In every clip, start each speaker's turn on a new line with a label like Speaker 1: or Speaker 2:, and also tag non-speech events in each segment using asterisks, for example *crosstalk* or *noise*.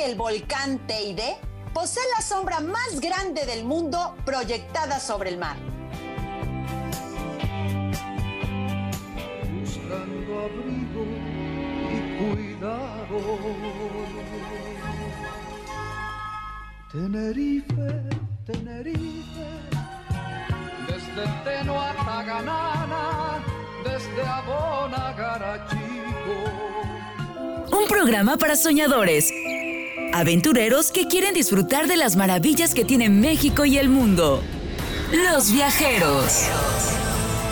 Speaker 1: que el volcán Teide posee la sombra más grande del mundo proyectada sobre el mar.
Speaker 2: Buscando abrigo y cuidado. Tenerife, Tenerife, desde Teno Ganana, desde Abona Garachico.
Speaker 3: Un programa para soñadores, aventureros que quieren disfrutar de las maravillas que tiene México y el mundo. Los viajeros.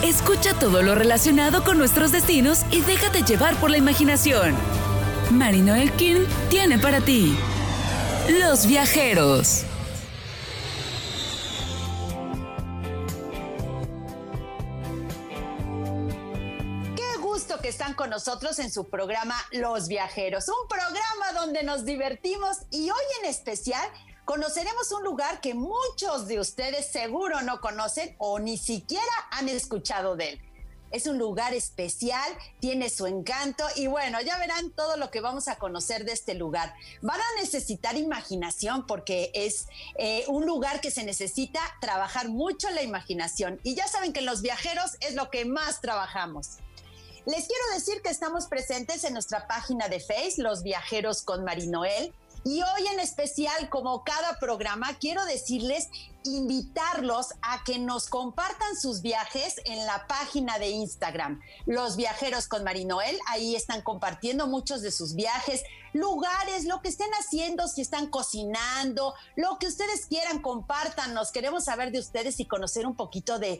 Speaker 3: Escucha todo lo relacionado con nuestros destinos y déjate llevar por la imaginación. Marino Elkin tiene para ti Los viajeros.
Speaker 1: Nosotros en su programa Los Viajeros, un programa donde nos divertimos y hoy en especial conoceremos un lugar que muchos de ustedes seguro no conocen o ni siquiera han escuchado de él. Es un lugar especial, tiene su encanto y bueno, ya verán todo lo que vamos a conocer de este lugar. Van a necesitar imaginación porque es eh, un lugar que se necesita trabajar mucho la imaginación y ya saben que los viajeros es lo que más trabajamos. Les quiero decir que estamos presentes en nuestra página de Face, Los Viajeros con Marinoel. Y hoy en especial, como cada programa, quiero decirles, invitarlos a que nos compartan sus viajes en la página de Instagram, Los Viajeros con Marinoel. Ahí están compartiendo muchos de sus viajes, lugares, lo que estén haciendo, si están cocinando, lo que ustedes quieran, compártanos. Queremos saber de ustedes y conocer un poquito de,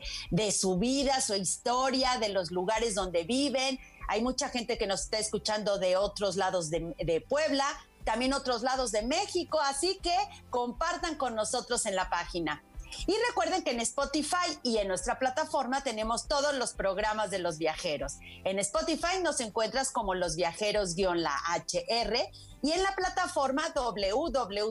Speaker 1: su vida, su historia, de los lugares donde viven. Hay mucha gente que nos está escuchando de otros lados de Puebla también otros lados de México, así que compartan con nosotros en la página. Y recuerden que en Spotify y en nuestra plataforma tenemos todos los programas de los viajeros. En Spotify nos encuentras como los viajeros-la HR y en la plataforma www.lahr.mx.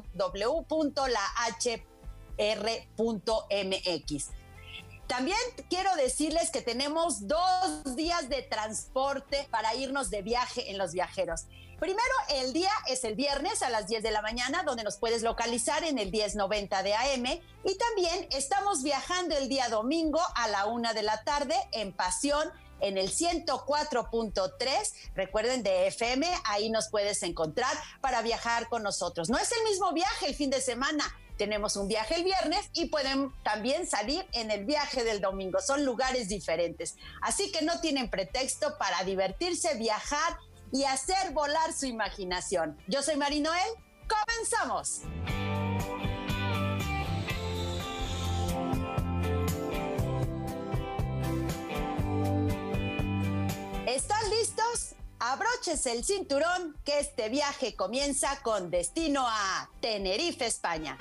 Speaker 1: También quiero decirles que tenemos dos días de transporte para irnos de viaje en los viajeros. Primero, el día es el viernes a las 10 de la mañana, donde nos puedes localizar en el 1090 de AM. Y también estamos viajando el día domingo a la una de la tarde en Pasión en el 104.3, recuerden de FM, ahí nos puedes encontrar para viajar con nosotros. No es el mismo viaje el fin de semana, tenemos un viaje el viernes y pueden también salir en el viaje del domingo, son lugares diferentes. Así que no tienen pretexto para divertirse, viajar y hacer volar su imaginación. Yo soy Marinoel, comenzamos. ¿Están listos? Abróchese el cinturón que este viaje comienza con destino a Tenerife, España.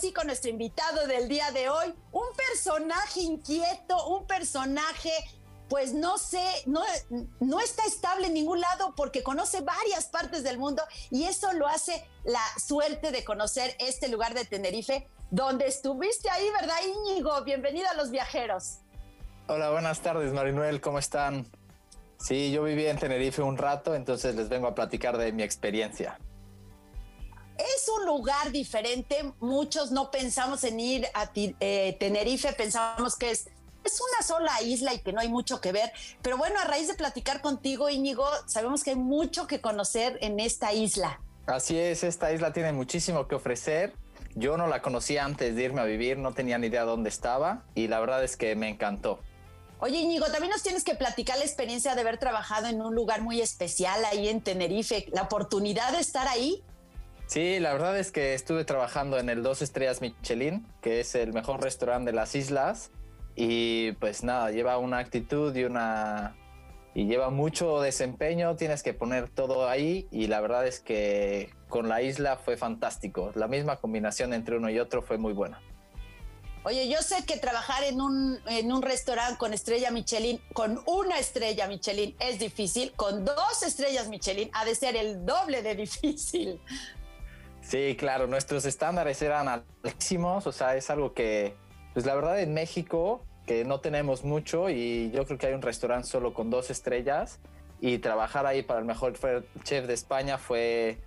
Speaker 1: Sí con nuestro invitado del día de hoy, un personaje inquieto, un personaje pues no sé, no, no está estable en ningún lado porque conoce varias partes del mundo y eso lo hace la suerte de conocer este lugar de Tenerife, donde estuviste ahí, ¿verdad, Íñigo? Bienvenido a los viajeros.
Speaker 4: Hola, buenas tardes, Marinuel, ¿cómo están? Sí, yo viví en Tenerife un rato, entonces les vengo a platicar de mi experiencia.
Speaker 1: Es un lugar diferente, muchos no pensamos en ir a eh, Tenerife, pensamos que es, es una sola isla y que no hay mucho que ver, pero bueno, a raíz de platicar contigo, Íñigo, sabemos que hay mucho que conocer en esta isla.
Speaker 4: Así es, esta isla tiene muchísimo que ofrecer. Yo no la conocía antes de irme a vivir, no tenía ni idea dónde estaba y la verdad es que me encantó.
Speaker 1: Oye, Íñigo, también nos tienes que platicar la experiencia de haber trabajado en un lugar muy especial ahí en Tenerife, la oportunidad de estar ahí.
Speaker 4: Sí, la verdad es que estuve trabajando en el Dos Estrellas Michelin, que es el mejor restaurante de las islas. Y pues nada, lleva una actitud y una, y lleva mucho desempeño, tienes que poner todo ahí y la verdad es que con la isla fue fantástico. La misma combinación entre uno y otro fue muy buena.
Speaker 1: Oye, yo sé que trabajar en un, en un restaurante con estrella Michelin, con una estrella Michelin es difícil, con dos estrellas Michelin ha de ser el doble de difícil.
Speaker 4: Sí, claro, nuestros estándares eran altísimos, o sea, es algo que, pues la verdad en México, que no tenemos mucho y yo creo que hay un restaurante solo con dos estrellas y trabajar ahí para el mejor chef de España fue,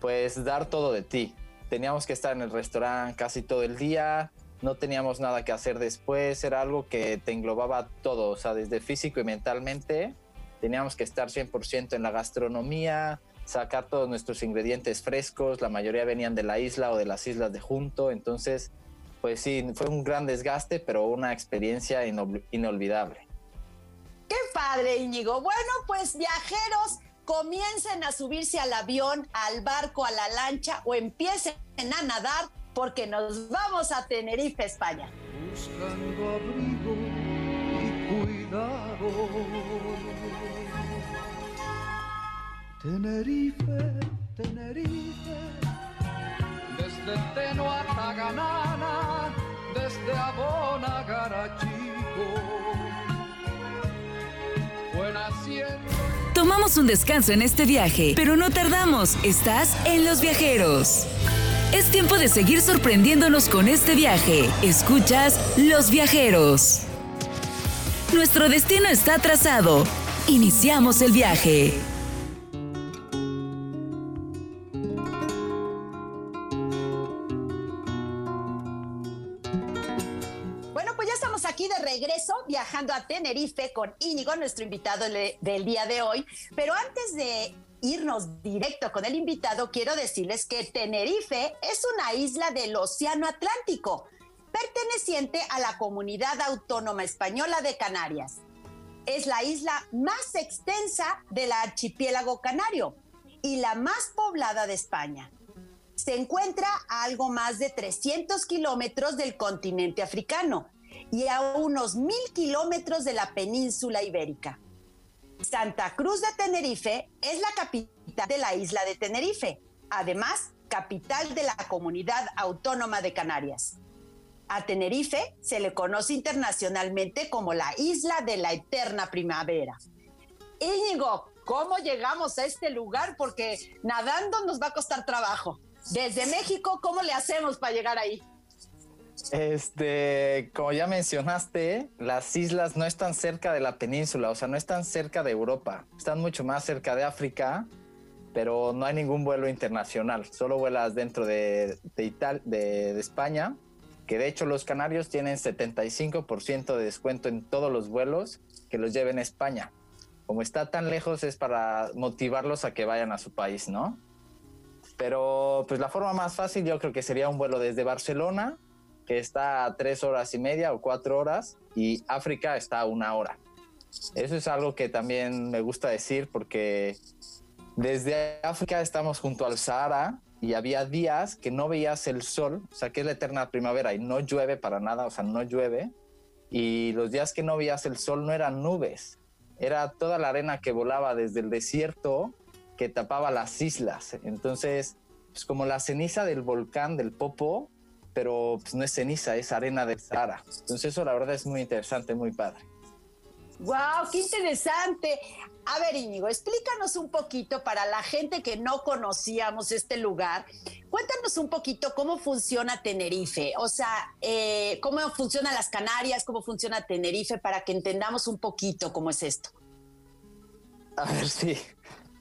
Speaker 4: pues, dar todo de ti. Teníamos que estar en el restaurante casi todo el día, no teníamos nada que hacer después, era algo que te englobaba todo, o sea, desde físico y mentalmente, teníamos que estar 100% en la gastronomía, sacar todos nuestros ingredientes frescos, la mayoría venían de la isla o de las islas de junto, entonces, pues sí, fue un gran desgaste, pero una experiencia inolvidable.
Speaker 1: Qué padre, Íñigo. Bueno, pues viajeros, comiencen a subirse al avión, al barco, a la lancha o empiecen a nadar porque nos vamos a Tenerife, España.
Speaker 2: Buscando abrigo y cuidado. Tenerife, Tenerife. Desde Teno desde Abona Garachico.
Speaker 3: Tomamos un descanso en este viaje, pero no tardamos. Estás en Los Viajeros. Es tiempo de seguir sorprendiéndonos con este viaje. Escuchas Los Viajeros. Nuestro destino está trazado. Iniciamos el viaje.
Speaker 1: Viajando a Tenerife con Íñigo, nuestro invitado del día de hoy. Pero antes de irnos directo con el invitado, quiero decirles que Tenerife es una isla del Océano Atlántico, perteneciente a la comunidad autónoma española de Canarias. Es la isla más extensa del archipiélago canario y la más poblada de España. Se encuentra a algo más de 300 kilómetros del continente africano y a unos mil kilómetros de la península ibérica. Santa Cruz de Tenerife es la capital de la isla de Tenerife, además capital de la comunidad autónoma de Canarias. A Tenerife se le conoce internacionalmente como la isla de la eterna primavera. Íñigo, ¿cómo llegamos a este lugar? Porque nadando nos va a costar trabajo. Desde México, ¿cómo le hacemos para llegar ahí?
Speaker 4: Este, como ya mencionaste, las islas no están cerca de la península, o sea, no están cerca de Europa, están mucho más cerca de África, pero no hay ningún vuelo internacional, solo vuelas dentro de, de, de, España, que de hecho los canarios tienen 75% de descuento en todos los vuelos que los lleven a España. Como está tan lejos es para motivarlos a que vayan a su país, ¿no? Pero pues la forma más fácil yo creo que sería un vuelo desde Barcelona está tres horas y media o cuatro horas y África está una hora. Eso es algo que también me gusta decir porque desde África estamos junto al Sahara y había días que no veías el sol, o sea que es la eterna primavera y no llueve para nada, o sea, no llueve. Y los días que no veías el sol no eran nubes, era toda la arena que volaba desde el desierto que tapaba las islas. Entonces, pues como la ceniza del volcán del Popo, pero pues, no es ceniza, es arena de Sahara. Entonces eso la verdad es muy interesante, muy padre.
Speaker 1: ¡Wow! ¡Qué interesante! A ver, Íñigo, explícanos un poquito para la gente que no conocíamos este lugar. Cuéntanos un poquito cómo funciona Tenerife, o sea, eh, cómo funcionan las Canarias, cómo funciona Tenerife, para que entendamos un poquito cómo es esto.
Speaker 4: A ver, sí.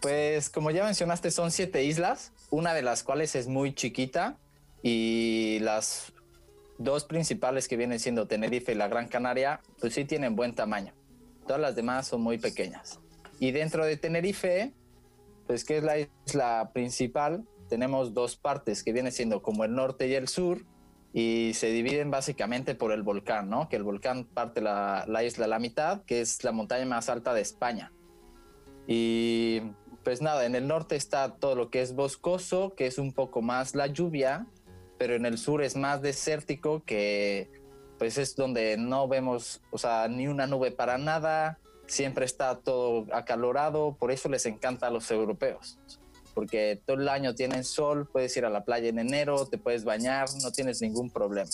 Speaker 4: Pues como ya mencionaste, son siete islas, una de las cuales es muy chiquita, y las dos principales que vienen siendo Tenerife y la Gran Canaria, pues sí tienen buen tamaño. Todas las demás son muy pequeñas. Y dentro de Tenerife, pues que es la isla principal, tenemos dos partes que vienen siendo como el norte y el sur y se dividen básicamente por el volcán, ¿no? Que el volcán parte la, la isla a la mitad, que es la montaña más alta de España. Y pues nada, en el norte está todo lo que es boscoso, que es un poco más la lluvia, pero en el sur es más desértico que pues es donde no vemos, o sea, ni una nube para nada, siempre está todo acalorado, por eso les encanta a los europeos, porque todo el año tienen sol, puedes ir a la playa en enero, te puedes bañar, no tienes ningún problema.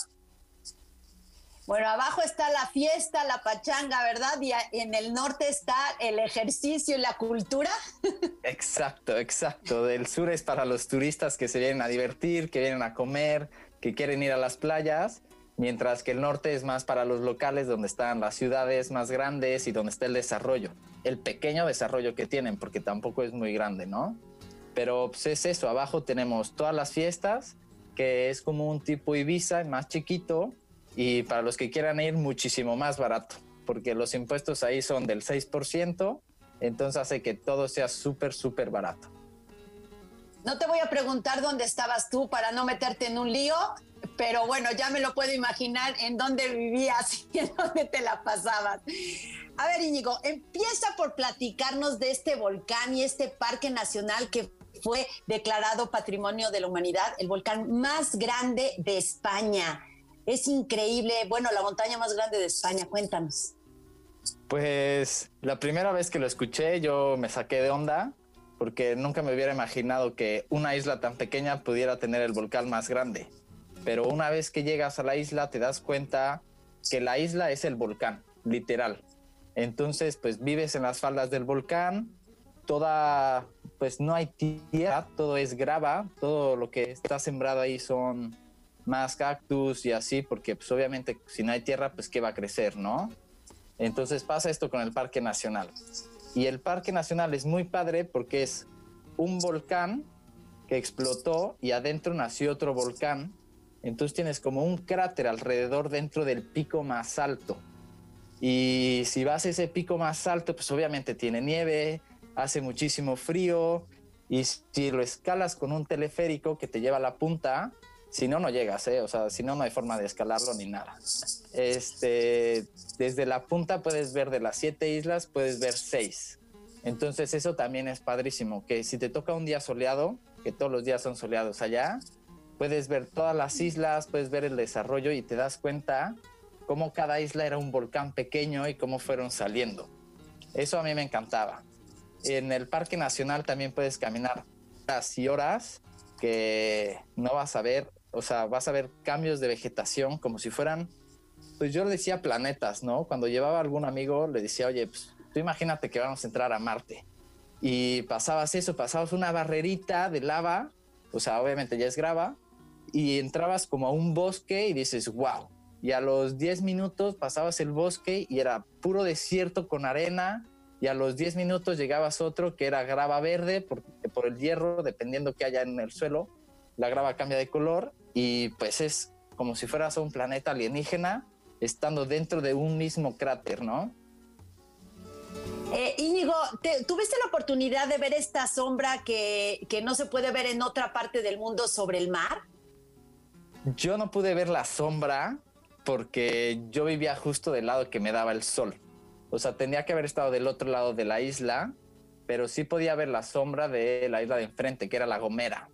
Speaker 1: Bueno, abajo está la fiesta, la pachanga, ¿verdad? Y en el norte está el ejercicio y la cultura. *laughs*
Speaker 4: Exacto, exacto. Del sur es para los turistas que se vienen a divertir, que vienen a comer, que quieren ir a las playas, mientras que el norte es más para los locales, donde están las ciudades más grandes y donde está el desarrollo, el pequeño desarrollo que tienen, porque tampoco es muy grande, ¿no? Pero pues, es eso, abajo tenemos todas las fiestas, que es como un tipo Ibiza, más chiquito, y para los que quieran ir muchísimo más barato, porque los impuestos ahí son del 6%, entonces hace que todo sea súper, súper barato.
Speaker 1: No te voy a preguntar dónde estabas tú para no meterte en un lío, pero bueno, ya me lo puedo imaginar en dónde vivías *laughs* y en dónde te la pasabas. A ver, Íñigo, empieza por platicarnos de este volcán y este parque nacional que fue declarado Patrimonio de la Humanidad, el volcán más grande de España. Es increíble. Bueno, la montaña más grande de España, cuéntanos.
Speaker 4: Pues la primera vez que lo escuché yo me saqué de onda porque nunca me hubiera imaginado que una isla tan pequeña pudiera tener el volcán más grande. Pero una vez que llegas a la isla te das cuenta que la isla es el volcán, literal. Entonces, pues vives en las faldas del volcán, toda, pues no hay tierra, todo es grava, todo lo que está sembrado ahí son más cactus y así, porque pues obviamente si no hay tierra, pues qué va a crecer, ¿no? Entonces pasa esto con el Parque Nacional. Y el Parque Nacional es muy padre porque es un volcán que explotó y adentro nació otro volcán. Entonces tienes como un cráter alrededor dentro del pico más alto. Y si vas a ese pico más alto, pues obviamente tiene nieve, hace muchísimo frío. Y si lo escalas con un teleférico que te lleva a la punta, si no, no llegas, ¿eh? O sea, si no, no hay forma de escalarlo ni nada. Este, desde la punta puedes ver de las siete islas, puedes ver seis. Entonces eso también es padrísimo, que si te toca un día soleado, que todos los días son soleados allá, puedes ver todas las islas, puedes ver el desarrollo y te das cuenta cómo cada isla era un volcán pequeño y cómo fueron saliendo. Eso a mí me encantaba. En el Parque Nacional también puedes caminar horas y horas que no vas a ver o sea, vas a ver cambios de vegetación como si fueran, pues yo le decía planetas, ¿no? Cuando llevaba a algún amigo, le decía, oye, pues tú imagínate que vamos a entrar a Marte. Y pasabas eso, pasabas una barrerita de lava, o sea, obviamente ya es grava, y entrabas como a un bosque y dices, wow. Y a los 10 minutos pasabas el bosque y era puro desierto con arena, y a los 10 minutos llegabas otro que era grava verde por, por el hierro, dependiendo que haya en el suelo, la grava cambia de color y pues es como si fueras un planeta alienígena estando dentro de un mismo cráter, ¿no?
Speaker 1: Eh, Íñigo, ¿tuviste la oportunidad de ver esta sombra que, que no se puede ver en otra parte del mundo sobre el mar?
Speaker 4: Yo no pude ver la sombra porque yo vivía justo del lado que me daba el sol. O sea, tenía que haber estado del otro lado de la isla, pero sí podía ver la sombra de la isla de enfrente, que era La Gomera.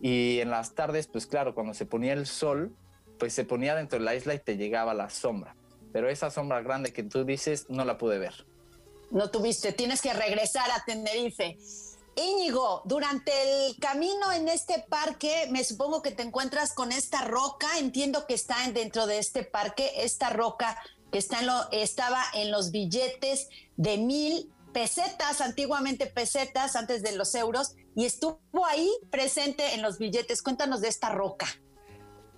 Speaker 4: Y en las tardes, pues claro, cuando se ponía el sol, pues se ponía dentro de la isla y te llegaba la sombra. Pero esa sombra grande que tú dices, no la pude ver.
Speaker 1: No tuviste, tienes que regresar a Tenerife. Íñigo, durante el camino en este parque, me supongo que te encuentras con esta roca. Entiendo que está dentro de este parque, esta roca que está en lo, estaba en los billetes de mil pesetas, antiguamente pesetas, antes de los euros, y estuvo ahí presente en los billetes. Cuéntanos de esta roca.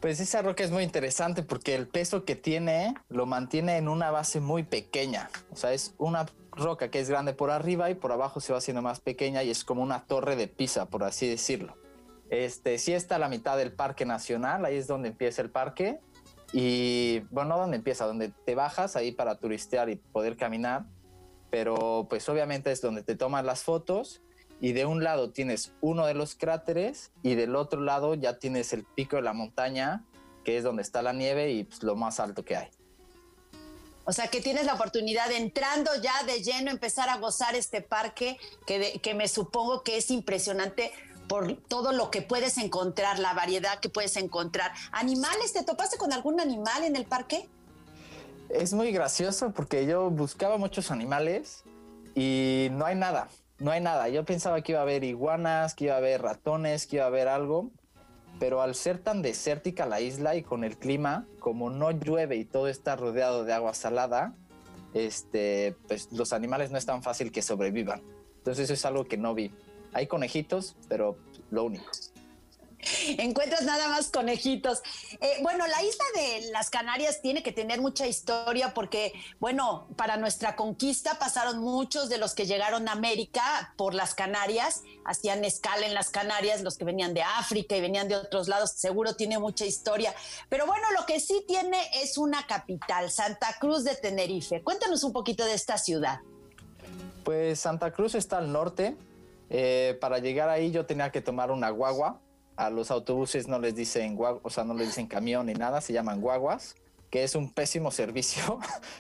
Speaker 4: Pues esa roca es muy interesante porque el peso que tiene lo mantiene en una base muy pequeña. O sea, es una roca que es grande por arriba y por abajo se va haciendo más pequeña y es como una torre de Pisa, por así decirlo. Este, sí está a la mitad del Parque Nacional, ahí es donde empieza el parque. Y bueno, no donde empieza, donde te bajas ahí para turistear y poder caminar pero pues obviamente es donde te toman las fotos y de un lado tienes uno de los cráteres y del otro lado ya tienes el pico de la montaña, que es donde está la nieve y pues, lo más alto que hay.
Speaker 1: O sea que tienes la oportunidad entrando ya de lleno empezar a gozar este parque que, que me supongo que es impresionante por todo lo que puedes encontrar, la variedad que puedes encontrar. ¿Animales? ¿Te topaste con algún animal en el parque?
Speaker 4: es muy gracioso porque yo buscaba muchos animales y no hay nada, no hay nada. Yo pensaba que iba a haber iguanas, que iba a haber ratones, que iba a haber algo, pero al ser tan desértica la isla y con el clima, como no llueve y todo está rodeado de agua salada, este, pues los animales no es tan fácil que sobrevivan. Entonces eso es algo que no vi. Hay conejitos, pero lo único.
Speaker 1: Encuentras nada más conejitos. Eh, bueno, la isla de las Canarias tiene que tener mucha historia porque, bueno, para nuestra conquista pasaron muchos de los que llegaron a América por las Canarias, hacían escala en las Canarias, los que venían de África y venían de otros lados, seguro tiene mucha historia. Pero bueno, lo que sí tiene es una capital, Santa Cruz de Tenerife. Cuéntanos un poquito de esta ciudad.
Speaker 4: Pues Santa Cruz está al norte. Eh, para llegar ahí yo tenía que tomar una guagua a los autobuses no les dicen o sea, no les dicen camión ni nada, se llaman guaguas, que es un pésimo *laughs* servicio.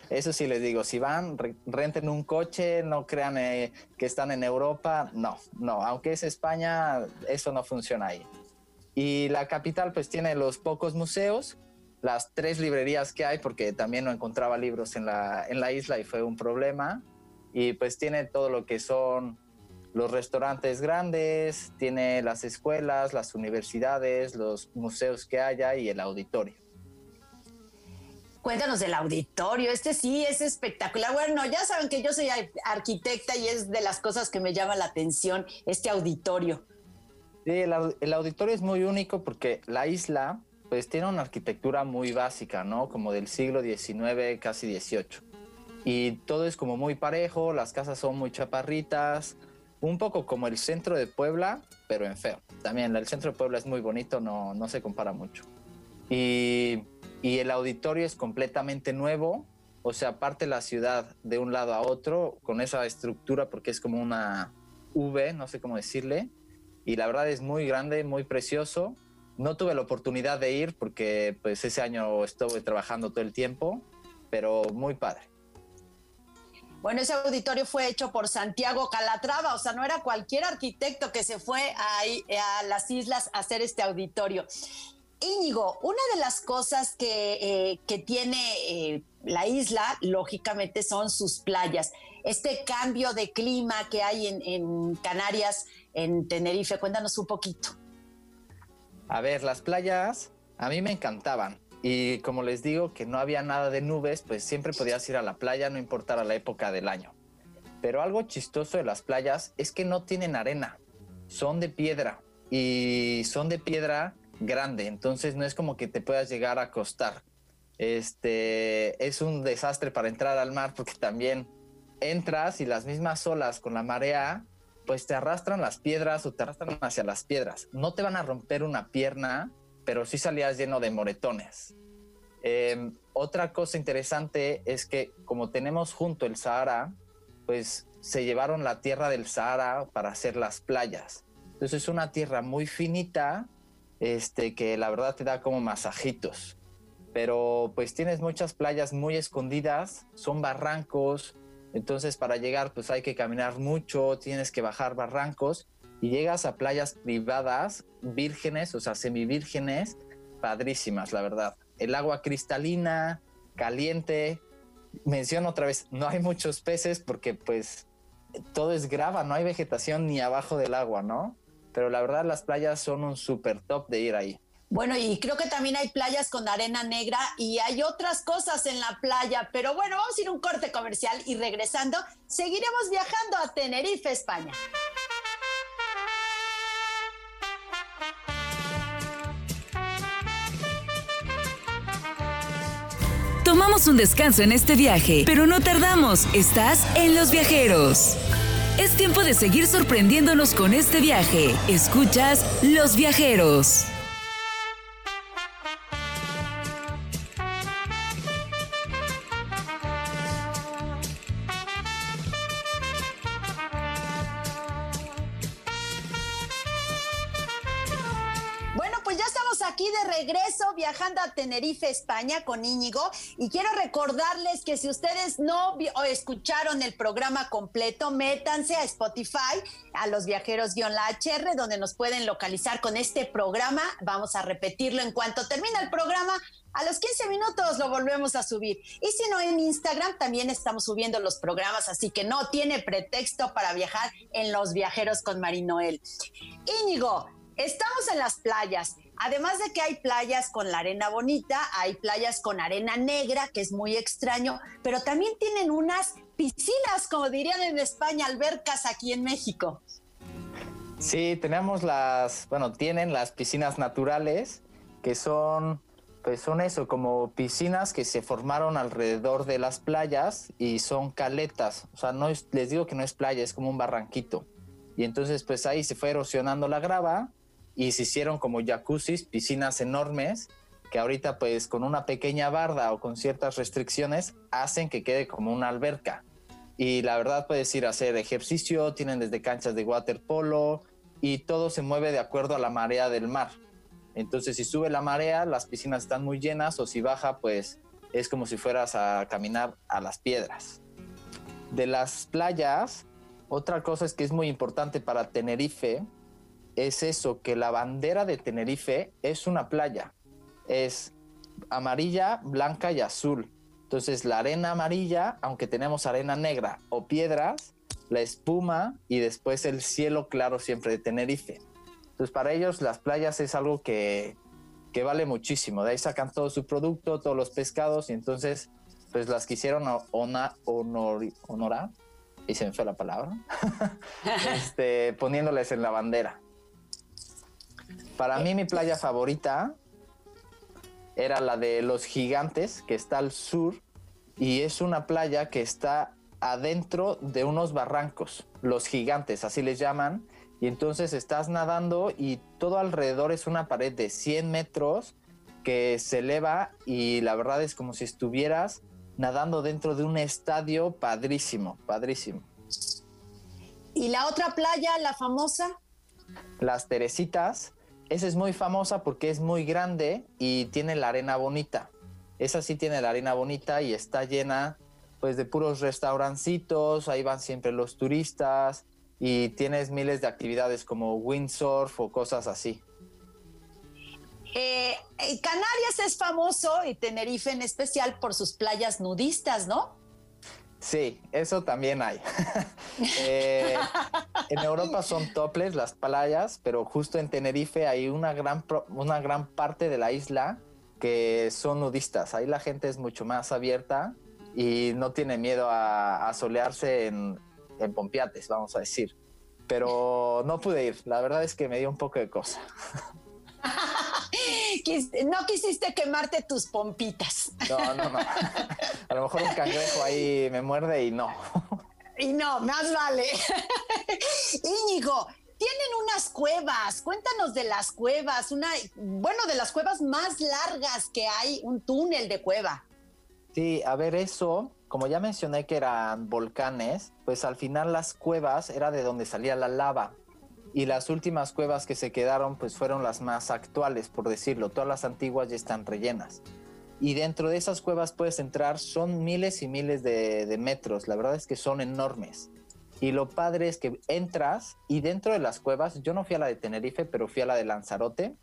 Speaker 4: Eso sí les digo, si van, renten un coche, no crean eh, que están en Europa, no, no, aunque es España, eso no funciona ahí. Y la capital pues tiene los pocos museos, las tres librerías que hay, porque también no encontraba libros en la, en la isla y fue un problema, y pues tiene todo lo que son los restaurantes grandes, tiene las escuelas, las universidades, los museos que haya y el auditorio.
Speaker 1: Cuéntanos del auditorio, este sí es espectacular. Bueno, ya saben que yo soy arquitecta y es de las cosas que me llama la atención este auditorio.
Speaker 4: Sí, el, auditorio es muy único porque la isla pues tiene una arquitectura muy básica, ¿no? Como del siglo XIX, casi XVIII. Y todo es como muy parejo, las casas son muy chaparritas, un poco como el centro de Puebla, pero en feo. También el centro de Puebla es muy bonito, no, no se compara mucho. Y, y el auditorio es completamente nuevo, o sea, parte la ciudad de un lado a otro con esa estructura porque es como una V, no sé cómo decirle. Y la verdad es muy grande, muy precioso. No tuve la oportunidad de ir porque pues ese año estuve trabajando todo el tiempo, pero muy padre.
Speaker 1: Bueno, ese auditorio fue hecho por Santiago Calatrava, o sea, no era cualquier arquitecto que se fue a, las islas a hacer este auditorio. Íñigo, una de las cosas que, eh, tiene eh, la isla, lógicamente, son sus playas. Este cambio de clima que hay en, en Canarias, en Tenerife, cuéntanos un poquito.
Speaker 4: A ver, las playas a mí me encantaban y como les digo que no había nada de nubes, pues siempre podías ir a la playa, no importara la época del año. Pero algo chistoso de las playas es que no tienen arena, son de piedra y son de piedra grande, entonces no es como que te puedas llegar a acostar. Este es un desastre para entrar al mar porque también entras y las mismas olas con la marea pues te arrastran las piedras o te arrastran hacia las piedras. No te van a romper una pierna, pero sí salías lleno de moretones. Em, otra cosa interesante es que como tenemos junto el Sahara, pues se llevaron la tierra del Sahara para hacer las playas. Entonces es una tierra muy finita, este, que la verdad te da como masajitos. Pero pues tienes muchas playas muy escondidas, son barrancos, entonces para llegar pues hay que caminar mucho, tienes que bajar barrancos y llegas a playas privadas, vírgenes, o sea, semivírgenes, padrísimas, la verdad. El agua cristalina, caliente. Menciono otra vez, no hay muchos peces porque pues todo es grava, no hay vegetación ni abajo del agua, ¿no? Pero la verdad las playas son un super top de ir ahí.
Speaker 1: Bueno, y creo que también hay playas con arena negra y hay otras cosas en la playa, pero bueno, vamos a ir un corte comercial y regresando, seguiremos viajando a Tenerife, España.
Speaker 3: Tomamos un descanso en este viaje, pero no tardamos. Estás en Los Viajeros. Es tiempo de seguir sorprendiéndonos con este viaje. Escuchas Los Viajeros.
Speaker 1: España con Íñigo y quiero recordarles que si ustedes no escucharon el programa completo, métanse a Spotify, a los viajeros-la HR, donde nos pueden localizar con este programa. Vamos a repetirlo en cuanto termine el programa. A los 15 minutos lo volvemos a subir. Y si no, en Instagram también estamos subiendo los programas, así que no tiene pretexto para viajar en Los Viajeros con Marinoel. Íñigo, estamos en las playas. Además de que hay playas con la arena bonita, hay playas con arena negra, que es muy extraño, pero también tienen unas piscinas, como dirían en España, albercas aquí en México.
Speaker 4: Sí, tenemos las, bueno, tienen las piscinas naturales, que son pues son eso, como piscinas que se formaron alrededor de las playas y son caletas. O sea, no les digo que no es playa, es como un barranquito. Y entonces pues ahí se fue erosionando la grava y se hicieron como jacuzzis, piscinas enormes, que ahorita pues con una pequeña barda o con ciertas restricciones hacen que quede como una alberca. Y la verdad puedes ir a hacer ejercicio, tienen desde canchas de waterpolo y todo se mueve de acuerdo a la marea del mar. Entonces, si sube la marea, las piscinas están muy llenas o si baja, pues es como si fueras a caminar a las piedras. De las playas, otra cosa es que es muy importante para Tenerife, es eso, que la bandera de Tenerife es una playa. Es amarilla, blanca y azul. Entonces la arena amarilla, aunque tenemos arena negra o piedras, la espuma y después el cielo claro siempre de Tenerife. Entonces, para ellos las playas es algo que, vale muchísimo. De ahí sacan todo su producto, todos los pescados, y entonces, pues las quisieron ona, honor, honorar, y se me fue la palabra, *laughs* este, poniéndoles en la bandera. Para mí, mi playa favorita era la de los gigantes, que está al sur, y es una playa que está adentro de unos barrancos, los gigantes, así les llaman, y entonces estás nadando y todo alrededor es una pared de 100 metros que se eleva y la verdad es como si estuvieras nadando dentro de un estadio padrísimo, padrísimo.
Speaker 1: ¿Y la otra playa, la famosa?
Speaker 4: Las Teresitas. Esa es muy famosa porque es muy grande y tiene la arena bonita. Esa sí tiene la arena bonita y está llena pues de puros restaurancitos, ahí van siempre los turistas, y tienes miles de actividades como windsurf o cosas así.
Speaker 1: Eh, Canarias es famoso y Tenerife en especial por sus playas nudistas, ¿no?
Speaker 4: Sí, eso también hay. *laughs* Eh, en Europa son toples las playas, pero justo en Tenerife hay una gran, una gran parte de la isla que son nudistas. Ahí la gente es mucho más abierta y no tiene miedo a solearse en, en Pompiates, vamos a decir. Pero no pude ir, la verdad es que me dio un poco de cosa. *laughs* *laughs*
Speaker 1: no quisiste quemarte tus pompitas.
Speaker 4: No, no, no. A lo mejor un cangrejo ahí me muerde y no.
Speaker 1: Y no, más vale. *laughs* Íñigo, tienen unas cuevas. Cuéntanos de las cuevas. Una, bueno, de las cuevas más largas que hay, un túnel de cueva.
Speaker 4: Sí, a ver, eso como ya mencioné que eran volcanes, pues al final las cuevas era de donde salía la lava. Y las últimas cuevas que se quedaron pues fueron las más actuales, por decirlo. Todas las antiguas ya están rellenas. Y dentro de esas cuevas puedes entrar, son miles y miles de, metros. La verdad es que son enormes. Y lo padre es que entras y dentro de las cuevas, yo no fui a la de Tenerife, pero fui a la de Lanzarote,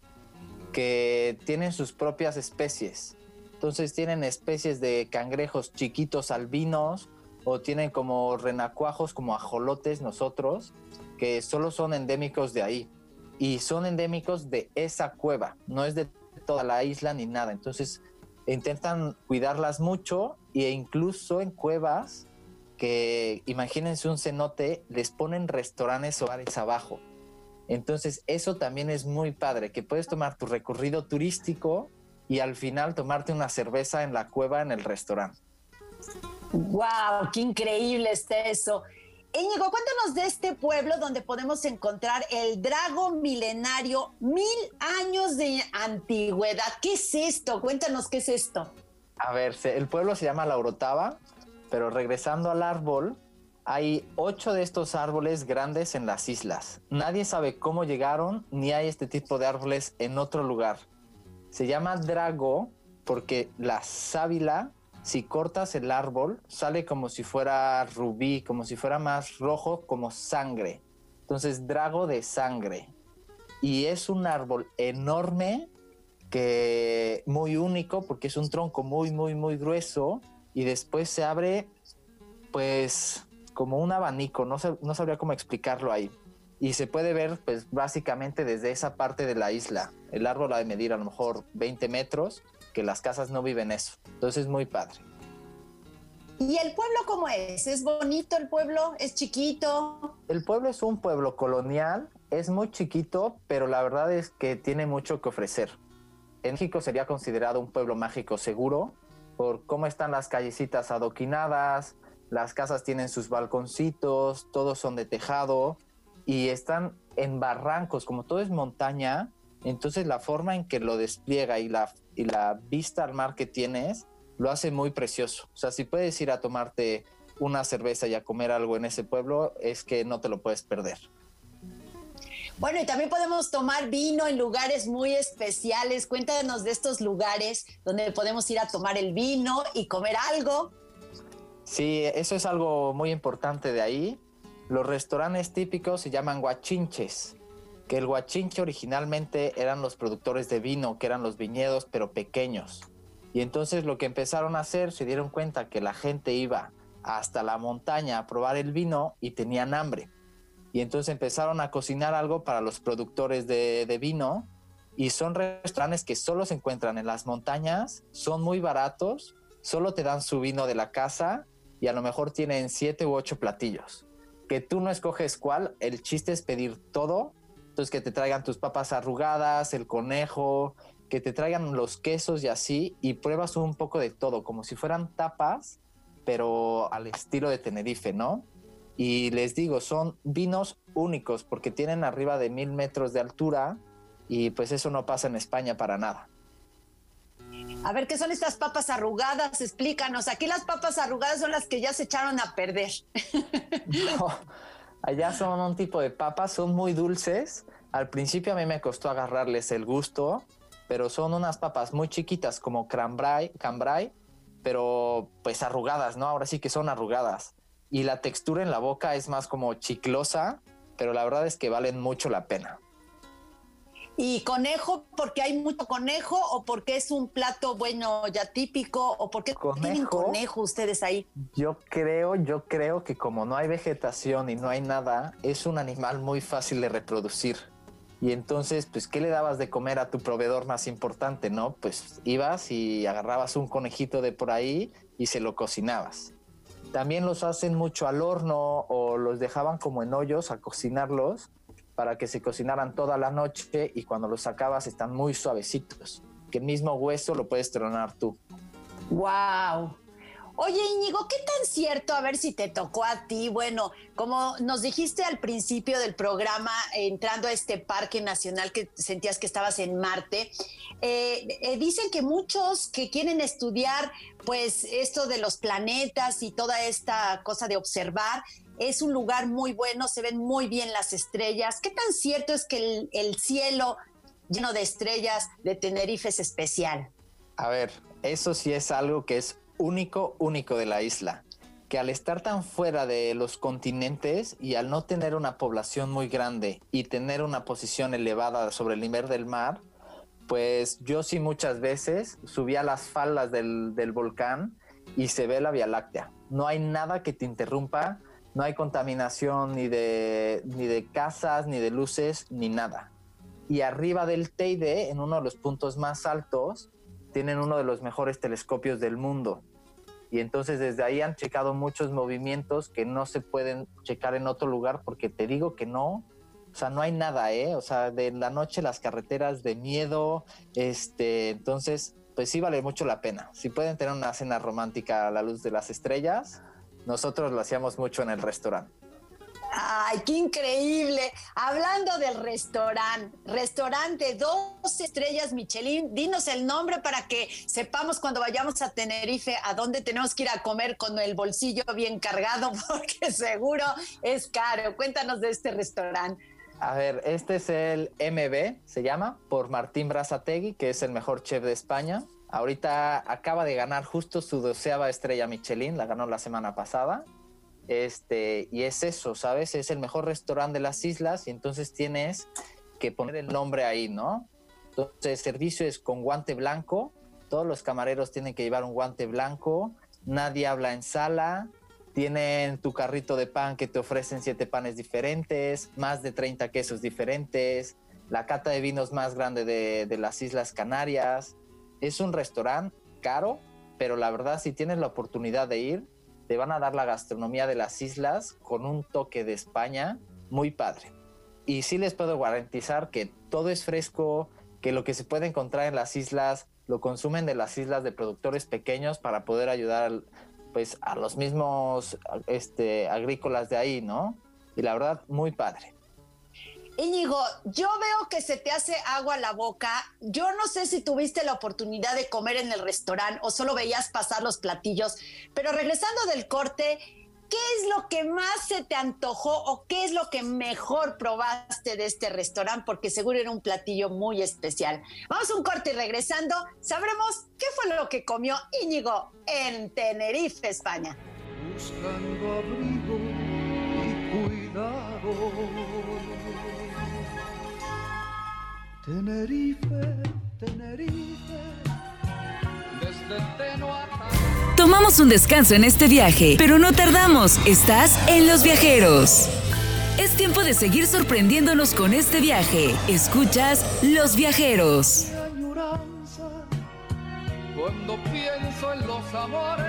Speaker 4: que tienen sus propias especies entonces tienen especies de cangrejos chiquitos albinos o tienen como renacuajos, como ajolotes nosotros, que solo son endémicos de ahí. Y son endémicos de esa cueva, no es de toda la isla ni nada. Entonces intentan cuidarlas mucho e incluso en cuevas que imagínense un cenote, les ponen restaurantes o bares abajo. Entonces eso también es muy padre, que puedes tomar tu recorrido turístico y al final tomarte una cerveza en la cueva en el restaurante.
Speaker 1: ¡Wow! ¡Qué increíble está eso! Íñigo, cuéntanos de este pueblo donde podemos encontrar el drago milenario, mil años de antigüedad. ¿Qué es esto? Cuéntanos qué es esto.
Speaker 4: A ver, el pueblo se llama La Orotava, pero regresando al árbol, hay ocho de estos árboles grandes en las islas. Nadie sabe cómo llegaron, ni hay este tipo de árboles en otro lugar Se llama drago porque la sábila, si cortas el árbol, sale como si fuera rubí, como si fuera más rojo, como sangre. Entonces, drago de sangre. Y es un árbol enorme que muy único porque es un tronco muy, muy, muy grueso y después se abre pues como un abanico, no, no sabría cómo explicarlo ahí. Y se puede ver pues básicamente desde esa parte de la isla. El árbol ha de medir a lo mejor 20 metros, que las casas no viven eso. Entonces es muy padre.
Speaker 1: ¿Y el pueblo cómo es? ¿Es bonito el pueblo? ¿Es chiquito?
Speaker 4: El pueblo es un pueblo colonial, es muy chiquito, pero la verdad es que tiene mucho que ofrecer. En México sería considerado un pueblo mágico seguro por cómo están las callecitas adoquinadas, las casas tienen sus balconcitos, todos son de tejado y están en barrancos, como todo es montaña, entonces la forma en que lo despliega y la, y la vista al mar que tienes lo hace muy precioso. O sea, si puedes ir a tomarte una cerveza y a comer algo en ese pueblo, es que no te lo puedes perder.
Speaker 1: Bueno, y también podemos tomar vino en lugares muy especiales. Cuéntanos de estos lugares donde podemos ir a tomar el vino y comer algo.
Speaker 4: Sí, eso es algo muy importante de ahí. Los restaurantes típicos se llaman guachinches, que el guachinche originalmente eran los productores de vino, que eran los viñedos, pero pequeños. Y entonces lo que empezaron a hacer, se dieron cuenta que la gente iba hasta la montaña a probar el vino y tenían hambre y entonces empezaron a cocinar algo para los productores de, vino y son restaurantes que solo se encuentran en las montañas, son muy baratos, solo te dan su vino de la casa y a lo mejor tienen siete u ocho platillos. Que tú no escoges cuál, el chiste es pedir todo, entonces que te traigan tus papas arrugadas, el conejo, que te traigan los quesos y así, y pruebas un poco de todo, como si fueran tapas, pero al estilo de Tenerife, ¿no? Y les digo, son vinos únicos porque tienen arriba de mil metros de altura y pues eso no pasa en España para nada.
Speaker 1: A ver, ¿qué son estas papas arrugadas? Explícanos. Aquí las papas arrugadas son las que ya se echaron a perder. *laughs* *laughs*
Speaker 4: No, allá son un tipo de papas, son muy dulces. Al principio a mí me costó agarrarles el gusto, pero son unas papas muy chiquitas como cambrai, cambrai pero pues arrugadas, ¿no? Ahora sí que son arrugadas y la textura en la boca es más como chiclosa, pero la verdad es que valen mucho la pena.
Speaker 1: ¿Y conejo porque hay mucho conejo o porque es un plato bueno ya típico o porque tienen conejo ustedes ahí?
Speaker 4: Yo creo, yo creo que como no hay vegetación y no hay nada, es un animal muy fácil de reproducir. Y entonces, pues, ¿qué le dabas de comer a tu proveedor más importante, no? Pues ibas y agarrabas un conejito de por ahí y se lo cocinabas. También los hacen mucho al horno o los dejaban como en hoyos a cocinarlos para que se cocinaran toda la noche y cuando los sacabas están muy suavecitos. Que el mismo hueso lo puedes tronar tú.
Speaker 1: ¡Wow! Oye, Íñigo, ¿qué tan cierto? A ver si te tocó a ti. Bueno, como nos dijiste al principio del programa, entrando a este parque nacional que sentías que estabas en Marte, eh, eh, dicen que muchos que quieren estudiar, pues esto de los planetas y toda esta cosa de observar, es un lugar muy bueno, se ven muy bien las estrellas. ¿Qué tan cierto es que el cielo lleno de estrellas de Tenerife es especial?
Speaker 4: A ver, eso sí es algo que es único, único de la isla, que al estar tan fuera de los continentes y al no tener una población muy grande y tener una posición elevada sobre el nivel del mar, pues yo sí muchas veces subí a las faldas del, del volcán y se ve la Vía Láctea. No hay nada que te interrumpa, no hay contaminación ni de, ni de casas, ni de luces, ni nada. Y arriba del Teide, en uno de los puntos más altos, tienen uno de los mejores telescopios del mundo. Y entonces desde ahí han checado muchos movimientos que no se pueden checar en otro lugar porque te digo que no, o sea, no hay nada, ¿eh? O sea, de la noche las carreteras de miedo, este, entonces, pues sí vale mucho la pena. Si pueden tener una cena romántica a la luz de las estrellas, nosotros lo hacíamos mucho en el restaurante.
Speaker 1: Ay, qué increíble. Hablando del restaurante, restaurante dos estrellas Michelin, dinos el nombre para que sepamos cuando vayamos a Tenerife a dónde tenemos que ir a comer con el bolsillo bien cargado, *laughs* porque seguro es caro. Cuéntanos de este restaurante.
Speaker 4: A ver, este es el MB, se llama, por Martín Brazategui, que es el mejor chef de España. Ahorita acaba de ganar justo su doceava estrella Michelin, la ganó la semana pasada. Este, y es eso, ¿sabes? Es el mejor restaurante de las islas y entonces tienes que poner el nombre ahí, ¿no? Entonces, el servicio es con guante blanco, todos los camareros tienen que llevar un guante blanco, nadie habla en sala, tienen tu carrito de pan que te ofrecen siete panes diferentes, más de 30 quesos diferentes, la cata de vinos más grande de, las Islas Canarias. Es un restaurante caro, pero la verdad si tienes la oportunidad de ir, te van a dar la gastronomía de las islas con un toque de España muy padre. Y sí les puedo garantizar que todo es fresco, que lo que se puede encontrar en las islas lo consumen de las islas de productores pequeños para poder ayudar pues a los mismos este, agrícolas de ahí, ¿no? Y la verdad, muy padre.
Speaker 1: Íñigo, yo veo que se te hace agua la boca. Yo no sé si tuviste la oportunidad de comer en el restaurante o solo veías pasar los platillos, pero regresando del corte, ¿qué es lo que más se te antojó o qué es lo que mejor probaste de este restaurante? Porque seguro era un platillo muy especial. Vamos a un corte y regresando, sabremos qué fue lo que comió Íñigo en Tenerife, España.
Speaker 2: Buscando abrigo y cuidado.
Speaker 3: Tomamos un descanso en este viaje, pero no tardamos. Estás en Los Viajeros. Es tiempo de seguir sorprendiéndonos con este viaje. Escuchas Los Viajeros.
Speaker 2: Cuando pienso en los amores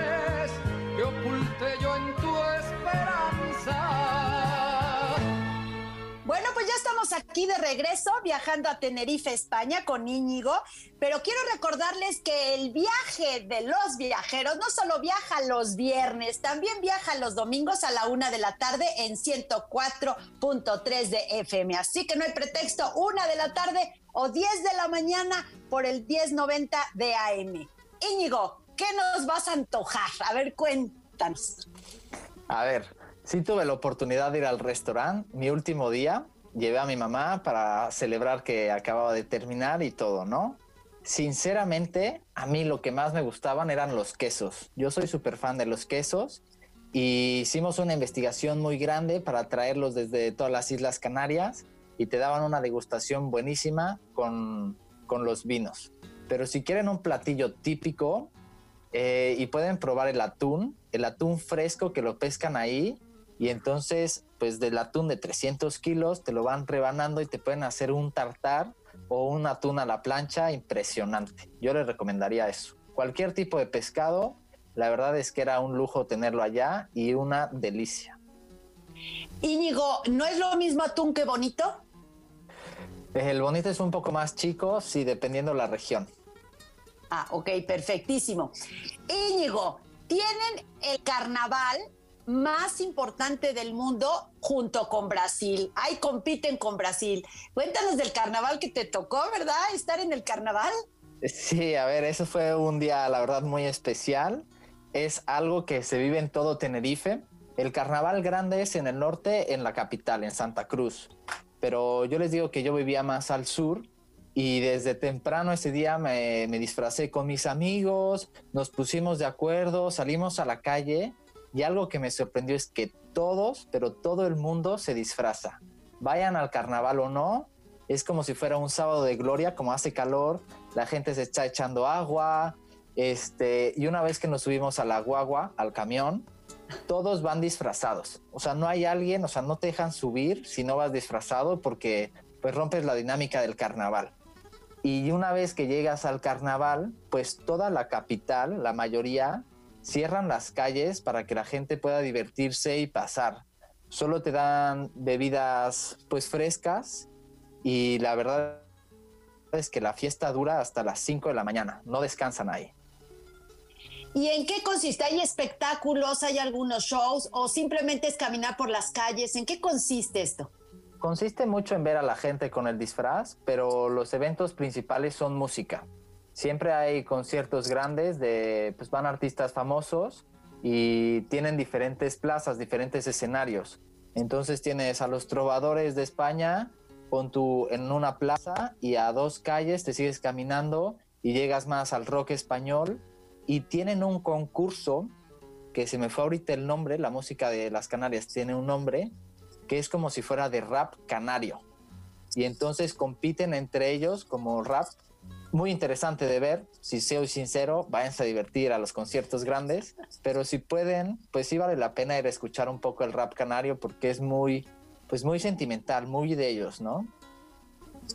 Speaker 1: de regreso viajando a Tenerife, España con Íñigo, pero quiero recordarles que el viaje de los viajeros no solo viaja los viernes, también viaja los domingos a la una de la tarde en 104.3 de FM. Así que no hay pretexto, una de la tarde o 10 de la mañana por el 1090 de AM. Íñigo, ¿qué nos vas a antojar? A ver, cuéntanos.
Speaker 4: A ver, Sí tuve la oportunidad de ir al restaurante mi último día. Llevé a mi mamá para celebrar que acababa de terminar y todo, ¿no? Sinceramente, a mí lo que más me gustaban eran los quesos. Yo soy súper fan de los quesos y hicimos una investigación muy grande para traerlos desde todas las Islas Canarias y te daban una degustación buenísima con, con los vinos. Pero si quieren un platillo típico eh, y pueden probar el atún, el atún fresco que lo pescan ahí, y entonces, pues del atún de 300 kilos te lo van rebanando y te pueden hacer un tartar o un atún a la plancha impresionante. Yo les recomendaría eso. Cualquier tipo de pescado, la verdad es que era un lujo tenerlo allá y una delicia.
Speaker 1: Íñigo, ¿no es lo mismo atún que bonito?
Speaker 4: El bonito es un poco más chico, sí, dependiendo la región.
Speaker 1: Ah, ok, perfectísimo. Íñigo, tienen el carnaval más importante del mundo junto con Brasil. Ahí compiten con Brasil. Cuéntanos del carnaval que te tocó, ¿verdad? Estar en el carnaval.
Speaker 4: Sí, a ver, eso fue un día, la verdad, muy especial. Es algo que se vive en todo Tenerife. El carnaval grande es en el norte, en la capital, en Santa Cruz. Pero yo les digo que yo vivía más al sur y desde temprano ese día me, me disfracé con mis amigos, nos pusimos de acuerdo, salimos a la calle y algo que me sorprendió es que todos, pero todo el mundo se disfraza. Vayan al carnaval o no, es como si fuera un sábado de gloria, como hace calor, la gente se está echando agua, este, y una vez que nos subimos a la guagua, al camión, todos van disfrazados. O sea, no hay alguien, o sea, no te dejan subir si no vas disfrazado porque pues rompes la dinámica del carnaval. Y una vez que llegas al carnaval, pues toda la capital, la mayoría, cierran las calles para que la gente pueda divertirse y pasar. Solo te dan bebidas pues frescas y la verdad es que la fiesta dura hasta las 5 de la mañana, no descansan ahí.
Speaker 1: ¿Y en qué consiste? ¿Hay espectáculos, hay algunos shows o simplemente es caminar por las calles? ¿En qué consiste esto?
Speaker 4: Consiste mucho en ver a la gente con el disfraz, pero los eventos principales son música siempre hay conciertos grandes de, pues van artistas famosos y tienen diferentes plazas, diferentes escenarios. Entonces tienes a los trovadores de España pon tú en una plaza y a dos calles te sigues caminando y llegas más al rock español y tienen un concurso que se me fue ahorita el nombre, la música de las Canarias tiene un nombre que es como si fuera de rap canario. Y entonces compiten entre ellos como rap. Muy interesante de ver, si soy sincero, váyanse a divertir a los conciertos grandes, pero si pueden, pues sí vale la pena ir a escuchar un poco el rap canario porque es muy, pues muy sentimental, muy de ellos, ¿no?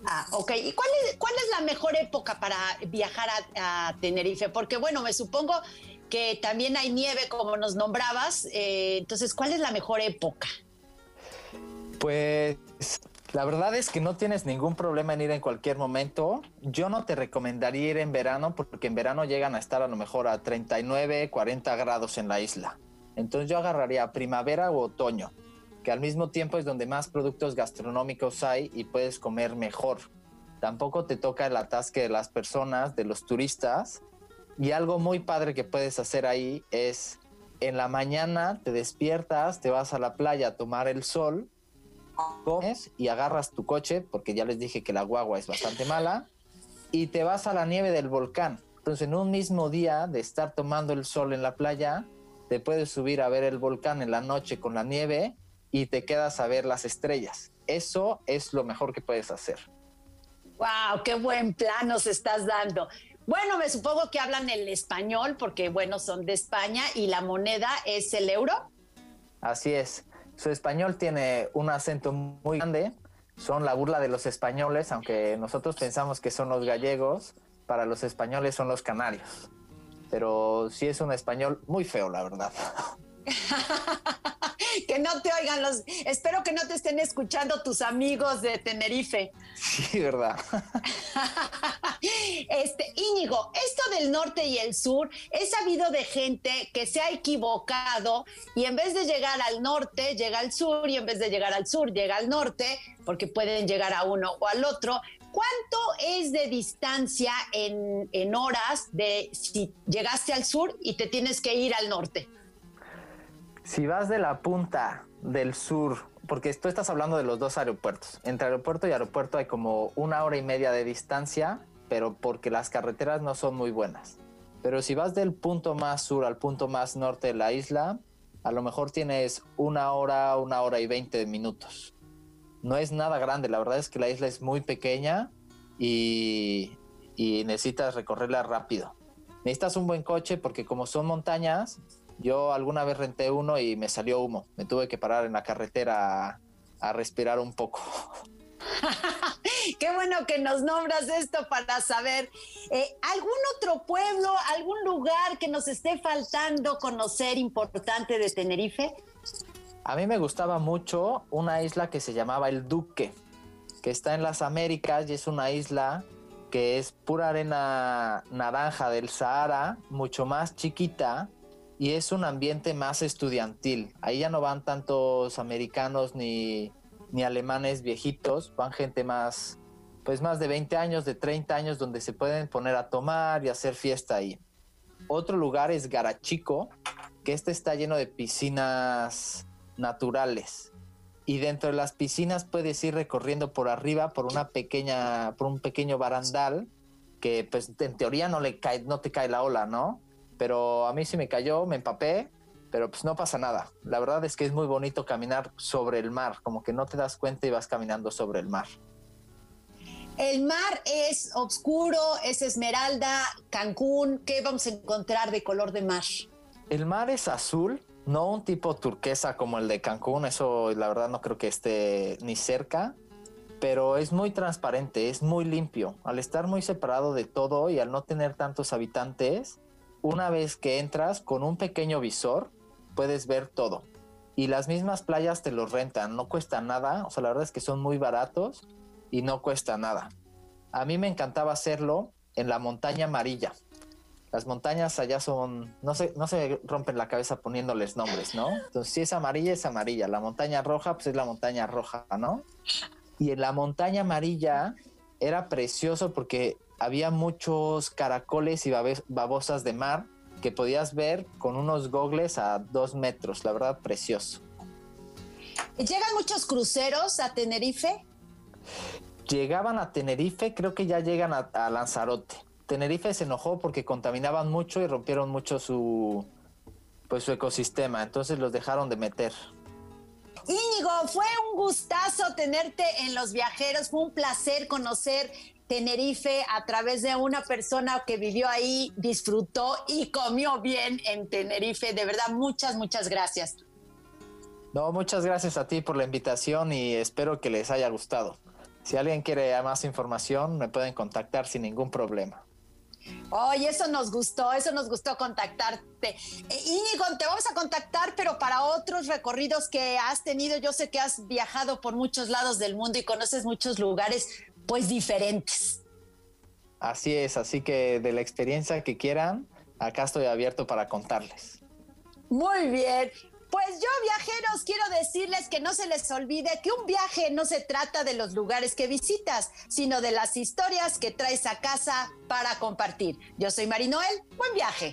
Speaker 1: Ah, ok. ¿Y cuál es, cuál es la mejor época para viajar a, Tenerife? Porque bueno, me supongo que también hay nieve, como nos nombrabas. Eh, entonces, ¿cuál es la mejor época?
Speaker 4: Pues la verdad es que no tienes ningún problema en ir en cualquier momento. Yo no te recomendaría ir en verano porque en verano llegan a estar a lo mejor a 39, 40 grados en la isla. Entonces yo agarraría primavera o otoño que al mismo tiempo es donde más productos gastronómicos hay y puedes comer mejor. Tampoco te toca el atasque de las personas, de los turistas. Y algo muy padre que puedes hacer ahí es en la mañana te despiertas, te vas a la playa a tomar el sol, comes y agarras tu coche, porque ya les dije que la guagua es bastante mala, y te vas a la nieve del volcán. Entonces en un mismo día de estar tomando el sol en la playa, te puedes subir a ver el volcán en la noche con la nieve y te quedas a ver las estrellas. Eso es lo mejor que puedes hacer.
Speaker 1: ¡Wow! ¡Qué buen plan nos estás dando! Bueno, me supongo que hablan el español porque, bueno, son de España y la moneda es el euro.
Speaker 4: Así es. Su español tiene un acento muy grande. Son la burla de los españoles, aunque nosotros pensamos que son los gallegos. Para los españoles son los canarios. Pero sí es un español muy feo, la verdad. *laughs* *laughs*
Speaker 1: que no te oigan los. Espero que no te estén escuchando tus amigos de Tenerife.
Speaker 4: Sí, verdad. *laughs*
Speaker 1: este, Íñigo, esto del norte y el sur, he sabido de gente que se ha equivocado y en vez de llegar al norte, llega al sur y en vez de llegar al sur, llega al norte, porque pueden llegar a uno o al otro. ¿Cuánto es de distancia en, en horas de si llegaste al sur y te tienes que ir al norte?
Speaker 4: Si vas de la punta del sur, porque tú estás hablando de los dos aeropuertos, entre aeropuerto y aeropuerto hay como una hora y media de distancia, pero porque las carreteras no son muy buenas. Pero si vas del punto más sur al punto más norte de la isla, a lo mejor tienes una hora, una hora y veinte minutos. No es nada grande, la verdad es que la isla es muy pequeña y, y necesitas recorrerla rápido. Necesitas un buen coche porque como son montañas, yo alguna vez renté uno y me salió humo. Me tuve que parar en la carretera a, respirar un poco. *laughs*
Speaker 1: Qué bueno que nos nombras esto para saber. Eh, ¿Algún otro pueblo, algún lugar que nos esté faltando conocer importante de Tenerife?
Speaker 4: A mí me gustaba mucho una isla que se llamaba El Duque, que está en las Américas y es una isla que es pura arena naranja del Sahara, mucho más chiquita, y es un ambiente más estudiantil. Ahí ya no van tantos americanos ni, alemanes viejitos, van gente más, pues más de 20 años, de 30 años, donde se pueden poner a tomar y hacer fiesta ahí. Otro lugar es Garachico, que este está lleno de piscinas naturales. Y dentro de las piscinas puedes ir recorriendo por arriba por una pequeña, por un pequeño barandal que pues en teoría no le cae, no te cae la ola, ¿no? Pero a mí sí me cayó, me empapé, pero pues no pasa nada. La verdad es que es muy bonito caminar sobre el mar, como que no te das cuenta y vas caminando sobre el mar.
Speaker 1: El mar es oscuro, es esmeralda, Cancún, ¿qué vamos a encontrar de color de mar?
Speaker 4: El mar es azul, no un tipo turquesa como el de Cancún, eso la verdad no creo que esté ni cerca, pero es muy transparente, es muy limpio. Al estar muy separado de todo y al no tener tantos habitantes, una vez que entras con un pequeño visor, puedes ver todo. Y las mismas playas te los rentan, no cuesta nada, o sea, la verdad es que son muy baratos y no cuesta nada. A mí me encantaba hacerlo en la montaña amarilla. Las montañas allá son, no se, no se rompen la cabeza poniéndoles nombres, ¿no? Entonces, si es amarilla, es amarilla. La montaña roja, pues es la montaña roja, ¿no? Y en la montaña amarilla era precioso porque había muchos caracoles y babosas de mar que podías ver con unos gogles a dos metros, la verdad precioso.
Speaker 1: ¿Llegan muchos cruceros a Tenerife?
Speaker 4: llegaban a Tenerife, creo que ya llegan a, Lanzarote. Tenerife se enojó porque contaminaban mucho y rompieron mucho su pues su ecosistema, entonces los dejaron de meter.
Speaker 1: Íñigo, fue un gustazo tenerte en Los Viajeros, fue un placer conocer Tenerife a través de una persona que vivió ahí, disfrutó y comió bien en Tenerife. De verdad, muchas, muchas gracias.
Speaker 4: No, muchas gracias a ti por la invitación y espero que les haya gustado. Si alguien quiere más información, me pueden contactar sin ningún problema.
Speaker 1: Oye, eso nos gustó, eso nos gustó contactarte. Eh, Íñigo, te vamos a contactar, pero para otros recorridos que has tenido, yo sé que has viajado por muchos lados del mundo y conoces muchos lugares, pues diferentes.
Speaker 4: Así es, así que de la experiencia que quieran, acá estoy abierto para contarles.
Speaker 1: Muy bien. Pues yo, viajeros, quiero decirles que no se les olvide que un viaje no se trata de los lugares que visitas, sino de las historias que traes a casa para compartir. Yo soy Marinoel, buen viaje.